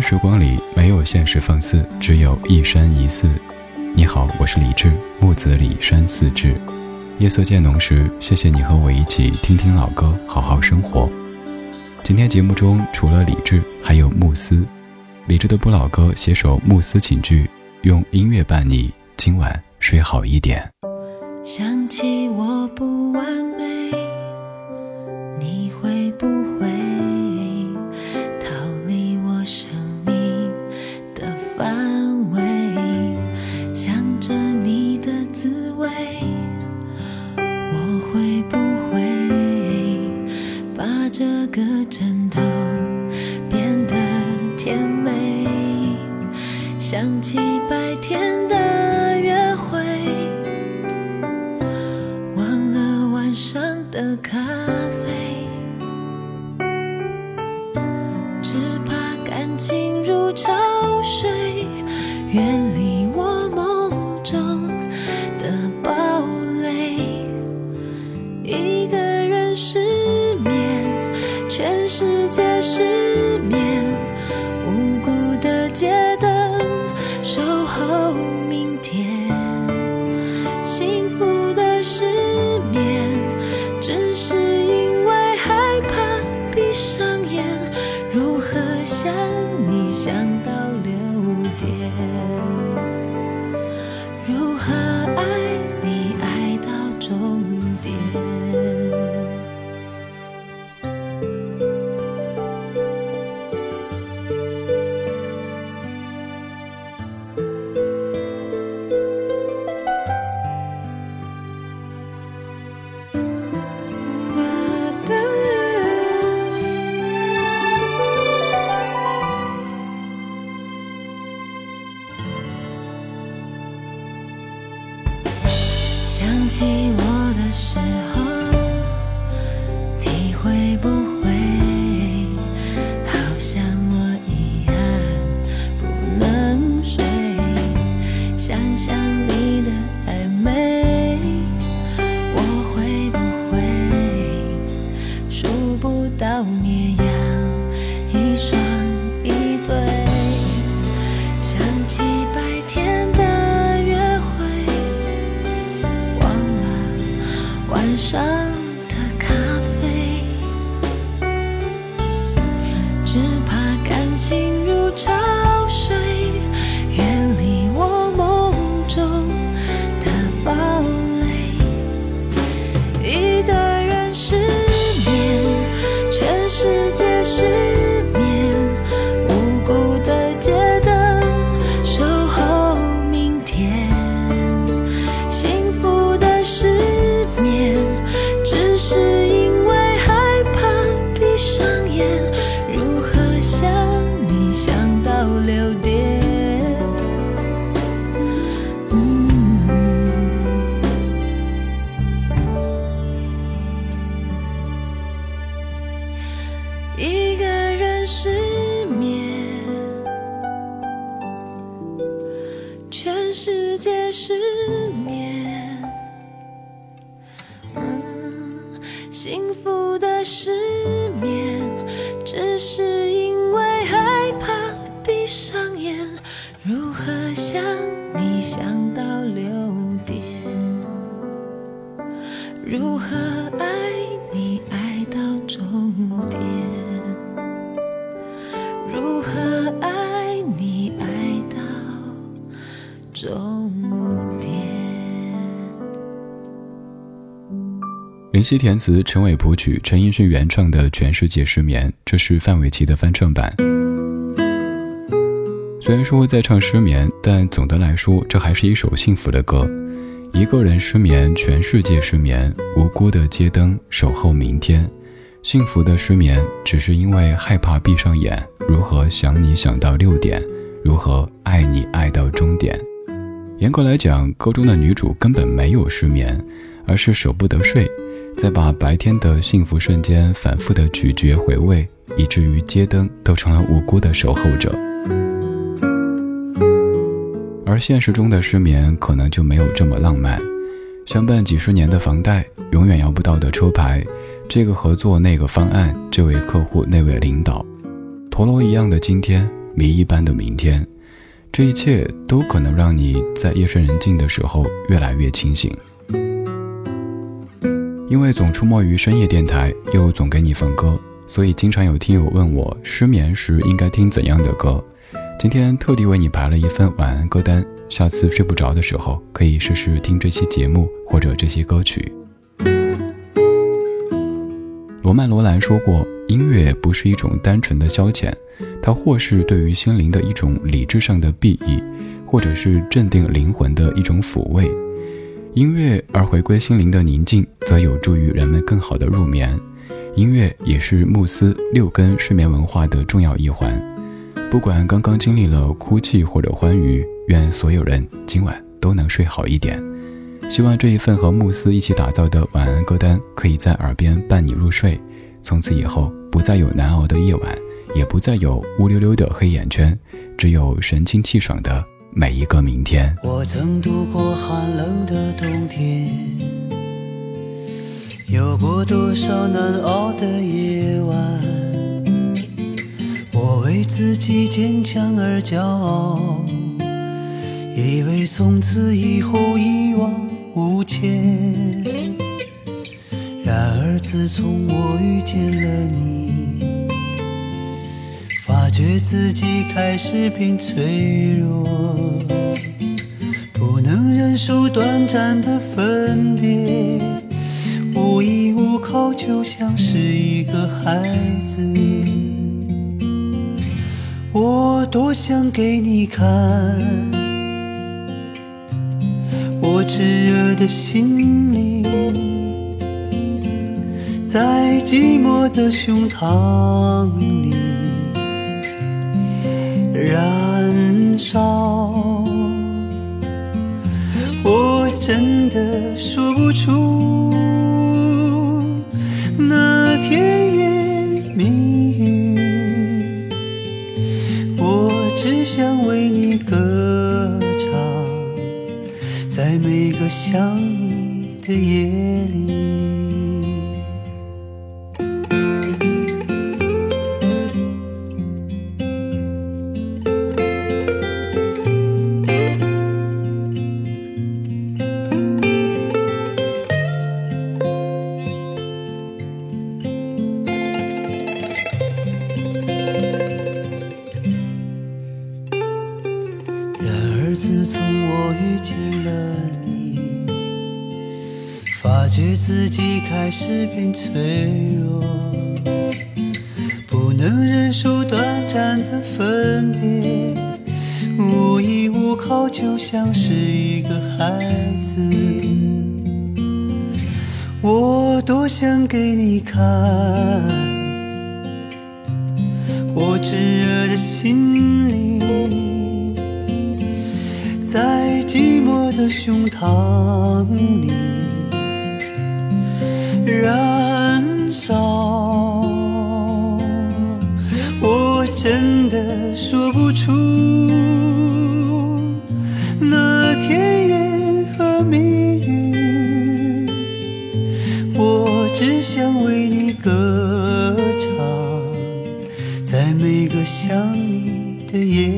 时光里没有现实放肆，只有一山一寺。你好，我是李志，木子李山寺志。夜色渐浓时，谢谢你和我一起听听老歌，好好生活。今天节目中除了李志，还有慕斯。李志的不老歌，写首慕斯请句，用音乐伴你今晚睡好一点。想起我不完美，你会不的枕头变得甜美？想起白天的约会，忘了晚上的咖啡，林夕填词，陈伟谱曲，陈奕迅原创的《全世界失眠》，这是范玮琪的翻唱版。虽然说在唱失眠，但总的来说，这还是一首幸福的歌。一个人失眠，全世界失眠，无辜的街灯守候明天。幸福的失眠，只是因为害怕闭上眼。如何想你想到六点？如何爱你爱到终点？严格来讲，歌中的女主根本没有失眠，而是舍不得睡，在把白天的幸福瞬间反复的咀嚼回味，以至于街灯都成了无辜的守候者。而现实中的失眠可能就没有这么浪漫，相伴几十年的房贷，永远要不到的车牌，这个合作那个方案，这位客户那位领导，陀螺一样的今天，谜一般的明天，这一切都可能让你在夜深人静的时候越来越清醒。因为总出没于深夜电台，又总给你放歌，所以经常有听友问我失眠时应该听怎样的歌。今天特地为你排了一份晚安歌单，下次睡不着的时候可以试试听这期节目或者这些歌曲。罗曼·罗兰说过，音乐不是一种单纯的消遣，它或是对于心灵的一种理智上的裨益，或者是镇定灵魂的一种抚慰。音乐而回归心灵的宁静，则有助于人们更好的入眠。音乐也是慕斯六根睡眠文化的重要一环。不管刚刚经历了哭泣或者欢愉，愿所有人今晚都能睡好一点。希望这一份和慕斯一起打造的晚安歌单，可以在耳边伴你入睡。从此以后，不再有难熬的夜晚，也不再有乌溜溜的黑眼圈，只有神清气爽的每一个明天。我曾度过寒冷的冬天，有过多少难熬的夜晚。我为自己坚强而骄傲，以为从此以后一往无前。然而自从我遇见了你，发觉自己开始变脆弱，不能忍受短暂的分别，无依无靠，就像是一个孩子。我多想给你看，我炙热的心灵在寂寞的胸膛里燃烧。我真的说不出那甜言蜜语。我只想为你歌唱，在每个想你的夜里。自己开始变脆弱，不能忍受短暂的分别，无依无靠，就像是一个孩子。我多想给你看，我炙热的心灵，在寂寞的胸膛真的说不出那甜言和蜜语，我只想为你歌唱，在每个想你的夜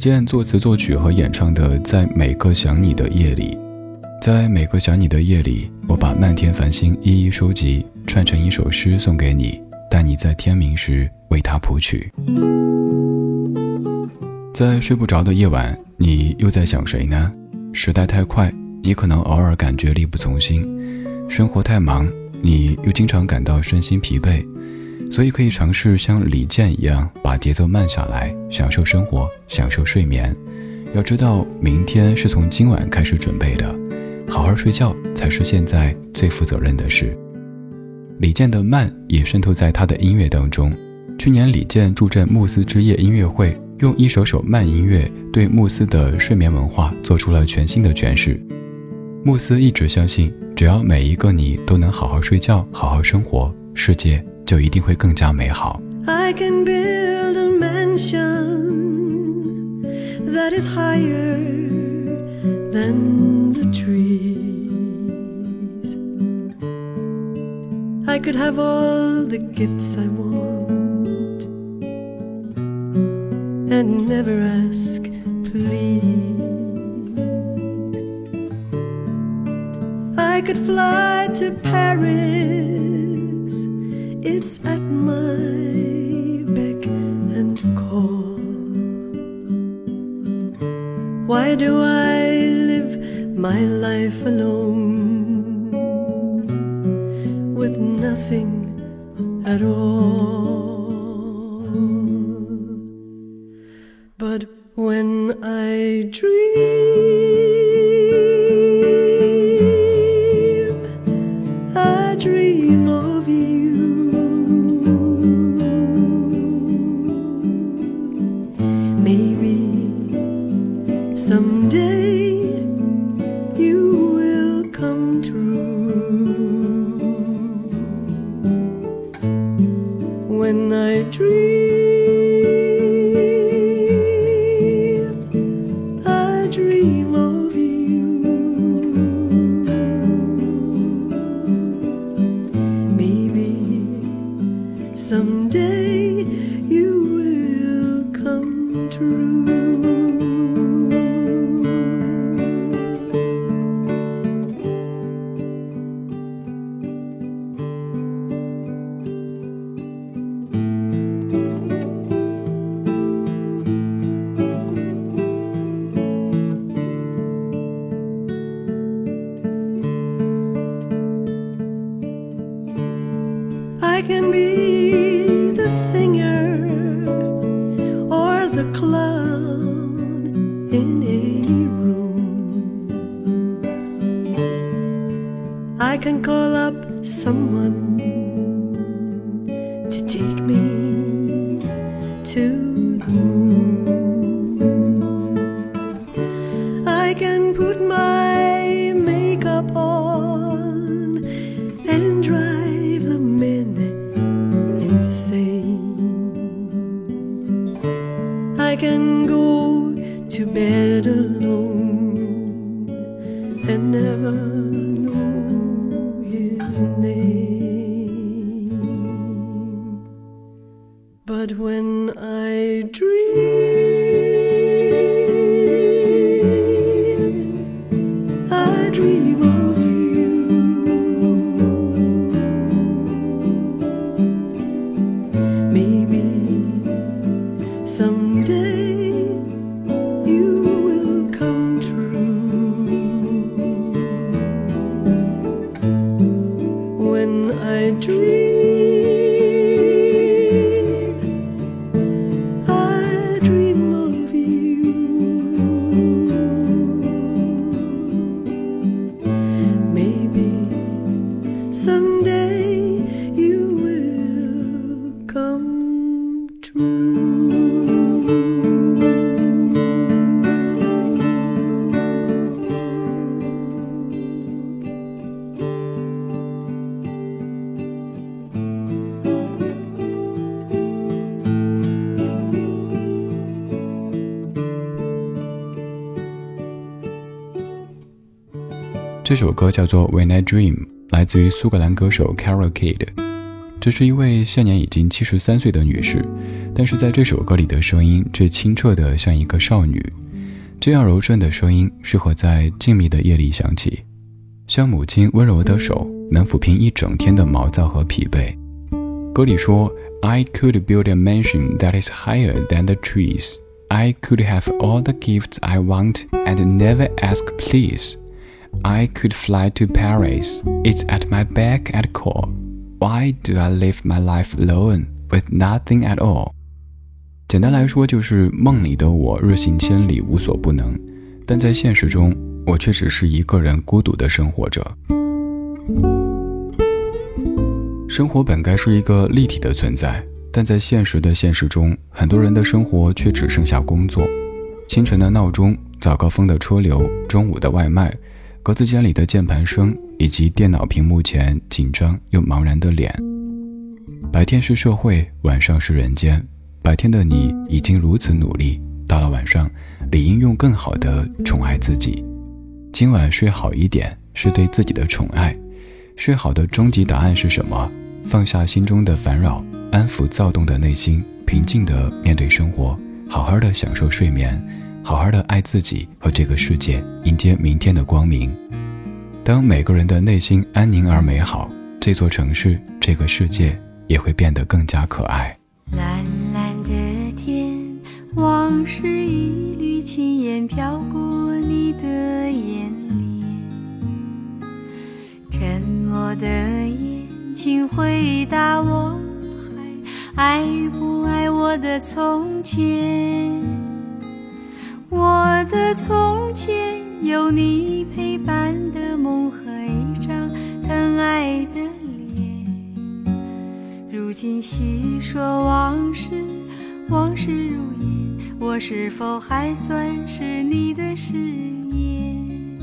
健作词作曲和演唱的《在每个想你的夜里》，在每个想你的夜里，我把漫天繁星一一收集，串成一首诗送给你，待你在天明时为它谱曲。在睡不着的夜晚，你又在想谁呢？时代太快，你可能偶尔感觉力不从心；生活太忙，你又经常感到身心疲惫。所以可以尝试像李健一样，把节奏慢下来，享受生活，享受睡眠。要知道，明天是从今晚开始准备的，好好睡觉才是现在最负责任的事。李健的慢也渗透在他的音乐当中。去年李健助阵慕斯之夜音乐会，用一首首慢音乐对慕斯的睡眠文化做出了全新的诠释。慕斯一直相信，只要每一个你都能好好睡觉，好好生活，世界。就一定会更加美好。I can build a mansion that is higher than the trees. I could have all the gifts I want and never ask, please. I could fly to Paris it's at my beck and call. Why do I live my life alone with nothing at all? But when I dream, true. 这首歌叫做《When I Dream》，来自于苏格兰歌手 Carol Kid。这是一位现年已经七十三岁的女士，但是在这首歌里的声音却清澈的像一个少女。这样柔顺的声音适合在静谧的夜里响起，像母亲温柔的手能抚平一整天的毛躁和疲惫。歌里说：“I could build a mansion that is higher than the trees. I could have all the gifts I want and never ask please. I could fly to Paris. It's at my back at call.” Why do I live my life alone with nothing at all？简单来说，就是梦里的我日行千里无所不能，但在现实中，我却只是一个人孤独的生活着。生活本该是一个立体的存在，但在现实的现实中，很多人的生活却只剩下工作。清晨的闹钟，早高峰的车流，中午的外卖。格子间里的键盘声，以及电脑屏幕前紧张又茫然的脸。白天是社会，晚上是人间。白天的你已经如此努力，到了晚上，理应用更好的宠爱自己。今晚睡好一点，是对自己的宠爱。睡好的终极答案是什么？放下心中的烦扰，安抚躁动的内心，平静地面对生活，好好的享受睡眠。好好的爱自己和这个世界，迎接明天的光明。当每个人的内心安宁而美好，这座城市、这个世界也会变得更加可爱。蓝蓝的天，往事一缕轻烟飘过你的眼帘。沉默的眼，请回答我，还爱不爱我的从前？我的从前有你陪伴的梦和一张疼爱的脸，如今细说往事，往事如烟，我是否还算是你的誓言？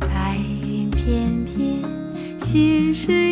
白云片片，心事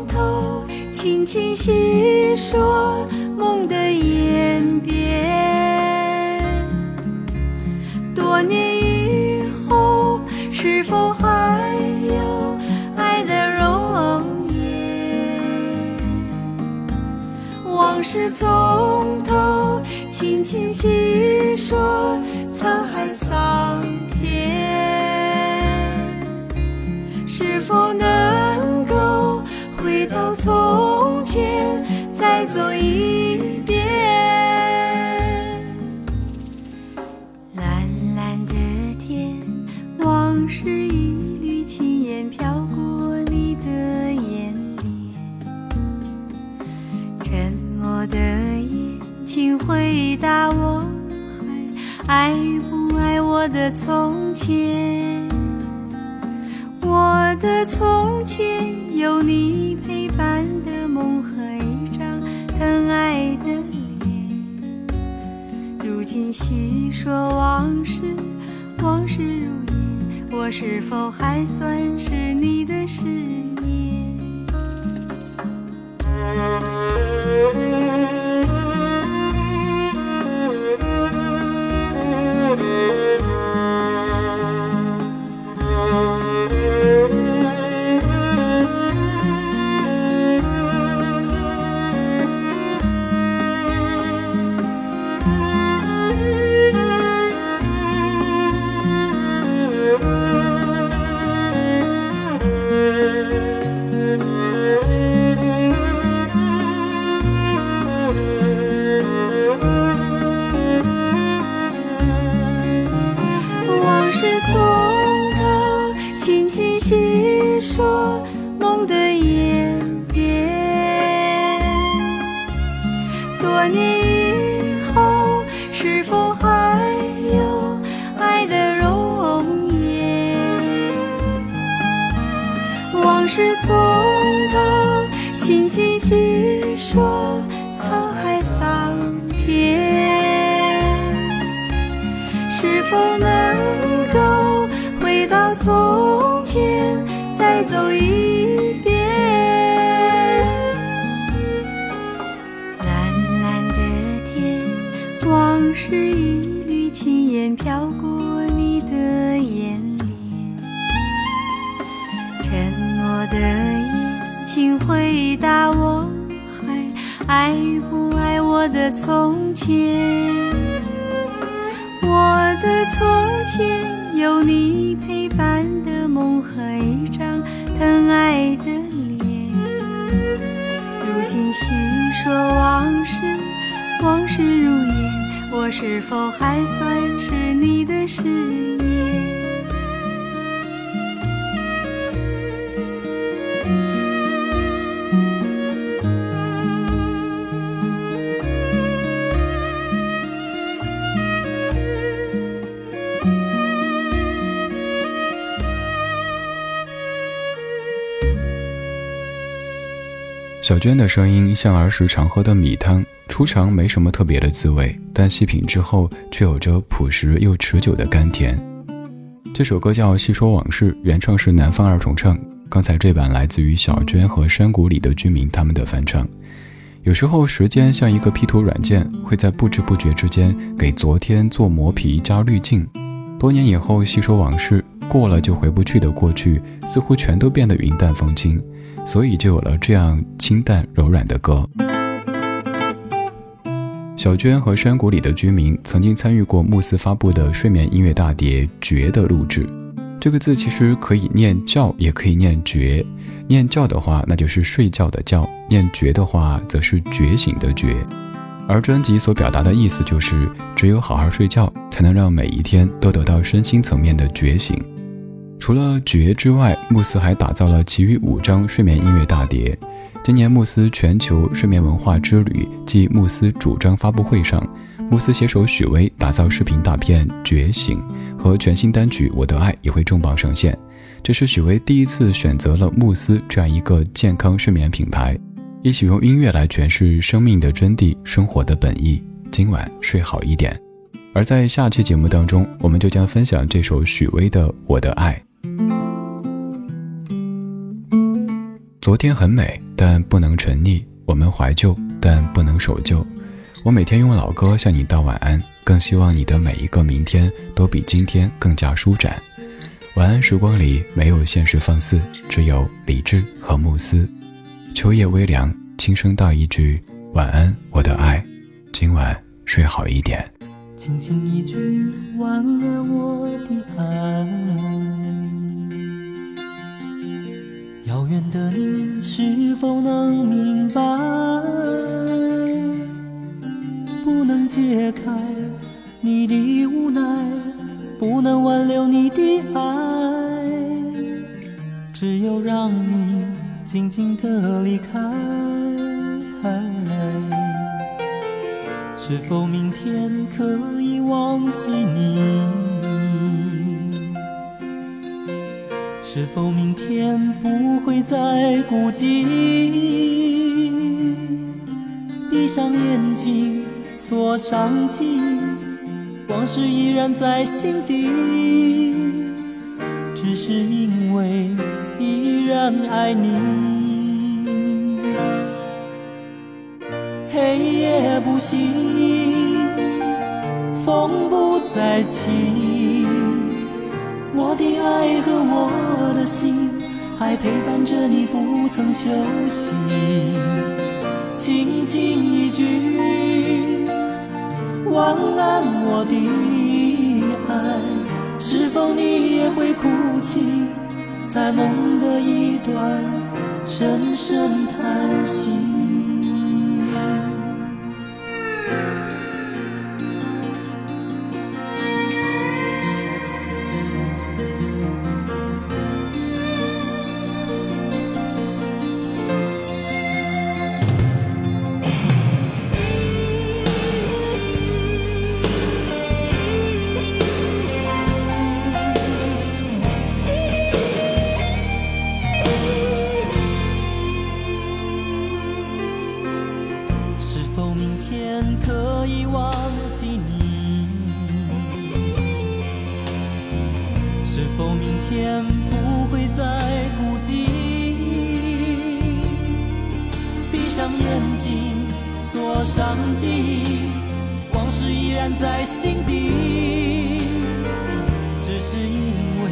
轻轻细说梦的演变，多年以后，是否还有爱的容颜？往事从头，轻轻细说沧海桑田，是否能走一遍，蓝蓝的天，往事一缕轻烟飘过你的眼帘。沉默的眼，请回答我，还爱不爱我的从前？我的从前有你陪伴今细说往事，往事如烟，我是否还算是你的誓是否能够回到从前，再走一遍？蓝蓝的天，往事一缕轻烟飘过你的眼帘。沉默的眼，请回答我，还爱不爱我的从前？我的从前有你陪伴的梦和一张疼爱的脸。如今细说往事，往事如烟，我是否还算是你的誓言？小娟的声音像儿时常喝的米汤，初尝没什么特别的滋味，但细品之后却有着朴实又持久的甘甜。这首歌叫《细说往事》，原唱是南方二重唱，刚才这版来自于小娟和山谷里的居民他们的翻唱。有时候时间像一个 P 图软件，会在不知不觉之间给昨天做磨皮加滤镜。多年以后细说往事，过了就回不去的过去，似乎全都变得云淡风轻。所以就有了这样清淡柔软的歌。小娟和山谷里的居民曾经参与过慕斯发布的睡眠音乐大碟《觉》的录制。这个字其实可以念觉，也可以念觉。念觉的话，那就是睡觉的觉；念觉的话，则是觉醒的觉。而专辑所表达的意思就是，只有好好睡觉，才能让每一天都得到身心层面的觉醒。除了《觉》之外，慕斯还打造了其余五张睡眠音乐大碟。今年慕斯全球睡眠文化之旅暨慕斯主张发布会上，慕斯携手许巍打造视频大片《觉醒》和全新单曲《我的爱》也会重磅上线。这是许巍第一次选择了慕斯这样一个健康睡眠品牌，一起用音乐来诠释生命的真谛、生活的本意。今晚睡好一点。而在下期节目当中，我们就将分享这首许巍的《我的爱》。昨天很美，但不能沉溺；我们怀旧，但不能守旧。我每天用老歌向你道晚安，更希望你的每一个明天都比今天更加舒展。晚安时光里没有现实放肆，只有理智和慕斯。秋夜微凉，轻声道一句晚安，我的爱。今晚睡好一点。轻轻一句晚安，我的爱。遥远的你是否能明白？不能解开你的无奈，不能挽留你的爱，只有让你静静的离开。是否明天可以忘记你？是否明天不会再孤寂？闭上眼睛，锁上记忆往事依然在心底，只是因为依然爱你。黑夜不息，风不再起。的心还陪伴着你，不曾休息。轻轻一句晚安，我的爱，是否你也会哭泣，在梦的一端深深叹息？记忆往事依然在心底。只是因为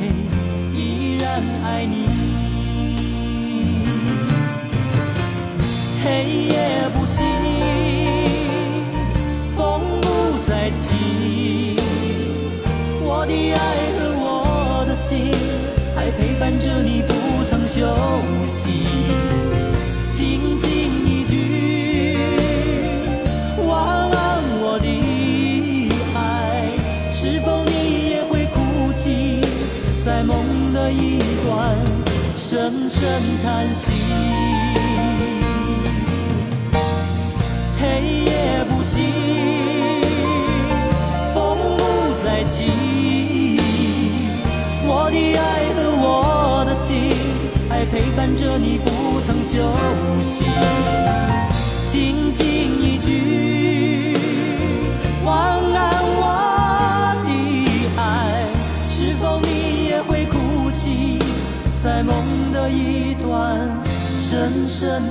依然爱你。黑夜声叹息。黑夜不息，风不再起，我的爱和我的心还陪伴着你，不曾休息。静静深深叹息。